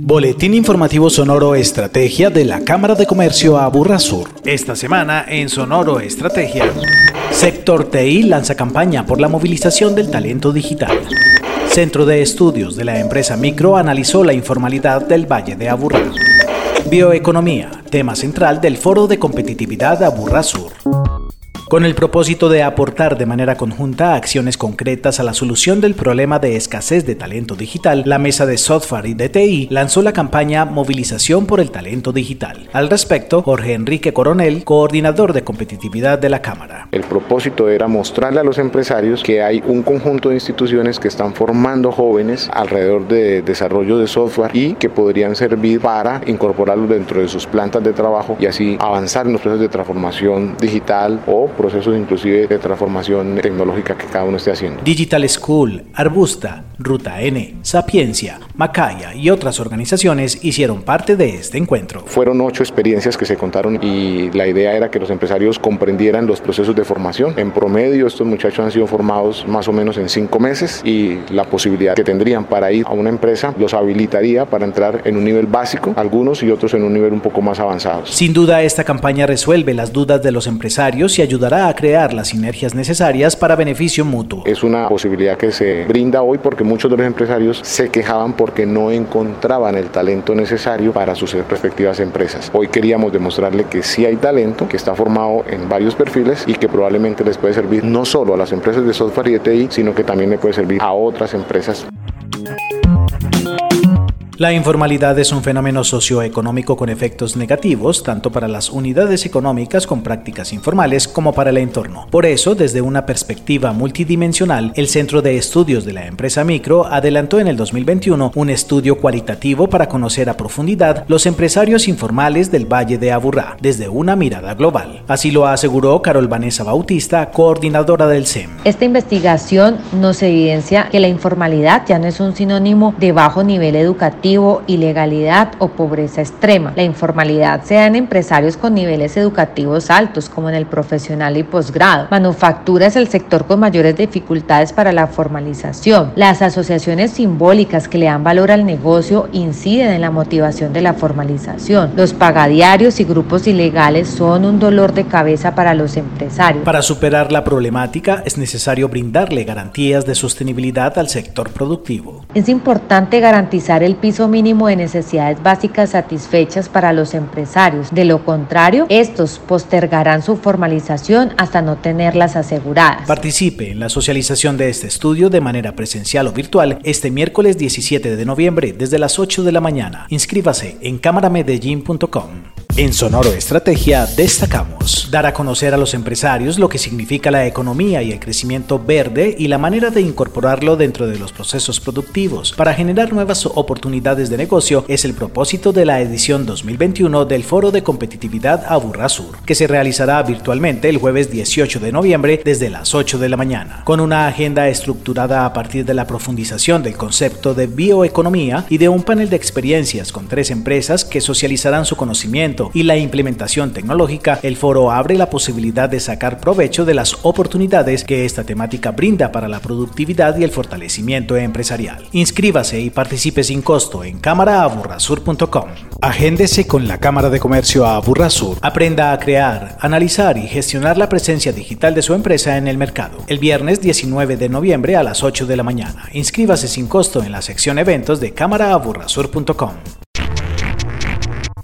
Boletín informativo Sonoro Estrategia de la Cámara de Comercio Aburra Sur. Esta semana en Sonoro Estrategia. Sector TI lanza campaña por la movilización del talento digital. Centro de Estudios de la empresa Micro analizó la informalidad del Valle de Aburrá. Bioeconomía, tema central del Foro de Competitividad Aburrá Sur con el propósito de aportar de manera conjunta acciones concretas a la solución del problema de escasez de talento digital, la Mesa de Software y DTI lanzó la campaña Movilización por el Talento Digital. Al respecto, Jorge Enrique Coronel, coordinador de competitividad de la Cámara. El propósito era mostrarle a los empresarios que hay un conjunto de instituciones que están formando jóvenes alrededor de desarrollo de software y que podrían servir para incorporarlos dentro de sus plantas de trabajo y así avanzar en los procesos de transformación digital o procesos inclusive de transformación tecnológica que cada uno esté haciendo. Digital School, Arbusta, Ruta N, Sapiencia, Macaya y otras organizaciones hicieron parte de este encuentro. Fueron ocho experiencias que se contaron y la idea era que los empresarios comprendieran los procesos de formación. En promedio estos muchachos han sido formados más o menos en cinco meses y la posibilidad que tendrían para ir a una empresa los habilitaría para entrar en un nivel básico, algunos y otros en un nivel un poco más avanzado. Sin duda esta campaña resuelve las dudas de los empresarios y ayuda a crear las sinergias necesarias para beneficio mutuo. Es una posibilidad que se brinda hoy porque muchos de los empresarios se quejaban porque no encontraban el talento necesario para sus respectivas empresas. Hoy queríamos demostrarle que sí hay talento, que está formado en varios perfiles y que probablemente les puede servir no solo a las empresas de software y de sino que también le puede servir a otras empresas. La informalidad es un fenómeno socioeconómico con efectos negativos tanto para las unidades económicas con prácticas informales como para el entorno. Por eso, desde una perspectiva multidimensional, el Centro de Estudios de la empresa Micro adelantó en el 2021 un estudio cualitativo para conocer a profundidad los empresarios informales del Valle de Aburrá desde una mirada global. Así lo aseguró Carol Vanessa Bautista, coordinadora del CEM. Esta investigación nos evidencia que la informalidad ya no es un sinónimo de bajo nivel educativo ilegalidad o pobreza extrema. La informalidad se da en empresarios con niveles educativos altos, como en el profesional y posgrado. Manufactura es el sector con mayores dificultades para la formalización. Las asociaciones simbólicas que le dan valor al negocio inciden en la motivación de la formalización. Los pagadiarios y grupos ilegales son un dolor de cabeza para los empresarios. Para superar la problemática es necesario brindarle garantías de sostenibilidad al sector productivo. Es importante garantizar el piso mínimo de necesidades básicas satisfechas para los empresarios. De lo contrario, estos postergarán su formalización hasta no tenerlas aseguradas. Participe en la socialización de este estudio de manera presencial o virtual este miércoles 17 de noviembre desde las 8 de la mañana. Inscríbase en cámaramedellín.com. En Sonoro Estrategia destacamos dar a conocer a los empresarios lo que significa la economía y el crecimiento verde y la manera de incorporarlo dentro de los procesos productivos. Para generar nuevas oportunidades de negocio es el propósito de la edición 2021 del Foro de Competitividad Aburra Sur, que se realizará virtualmente el jueves 18 de noviembre desde las 8 de la mañana, con una agenda estructurada a partir de la profundización del concepto de bioeconomía y de un panel de experiencias con tres empresas que socializarán su conocimiento y la implementación tecnológica, el foro abre la posibilidad de sacar provecho de las oportunidades que esta temática brinda para la productividad y el fortalecimiento empresarial. Inscríbase y participe sin costo en cámaraaburrasur.com. Agéndese con la Cámara de Comercio Aburrasur. Aprenda a crear, analizar y gestionar la presencia digital de su empresa en el mercado. El viernes 19 de noviembre a las 8 de la mañana. Inscríbase sin costo en la sección eventos de cámaraaburrasur.com.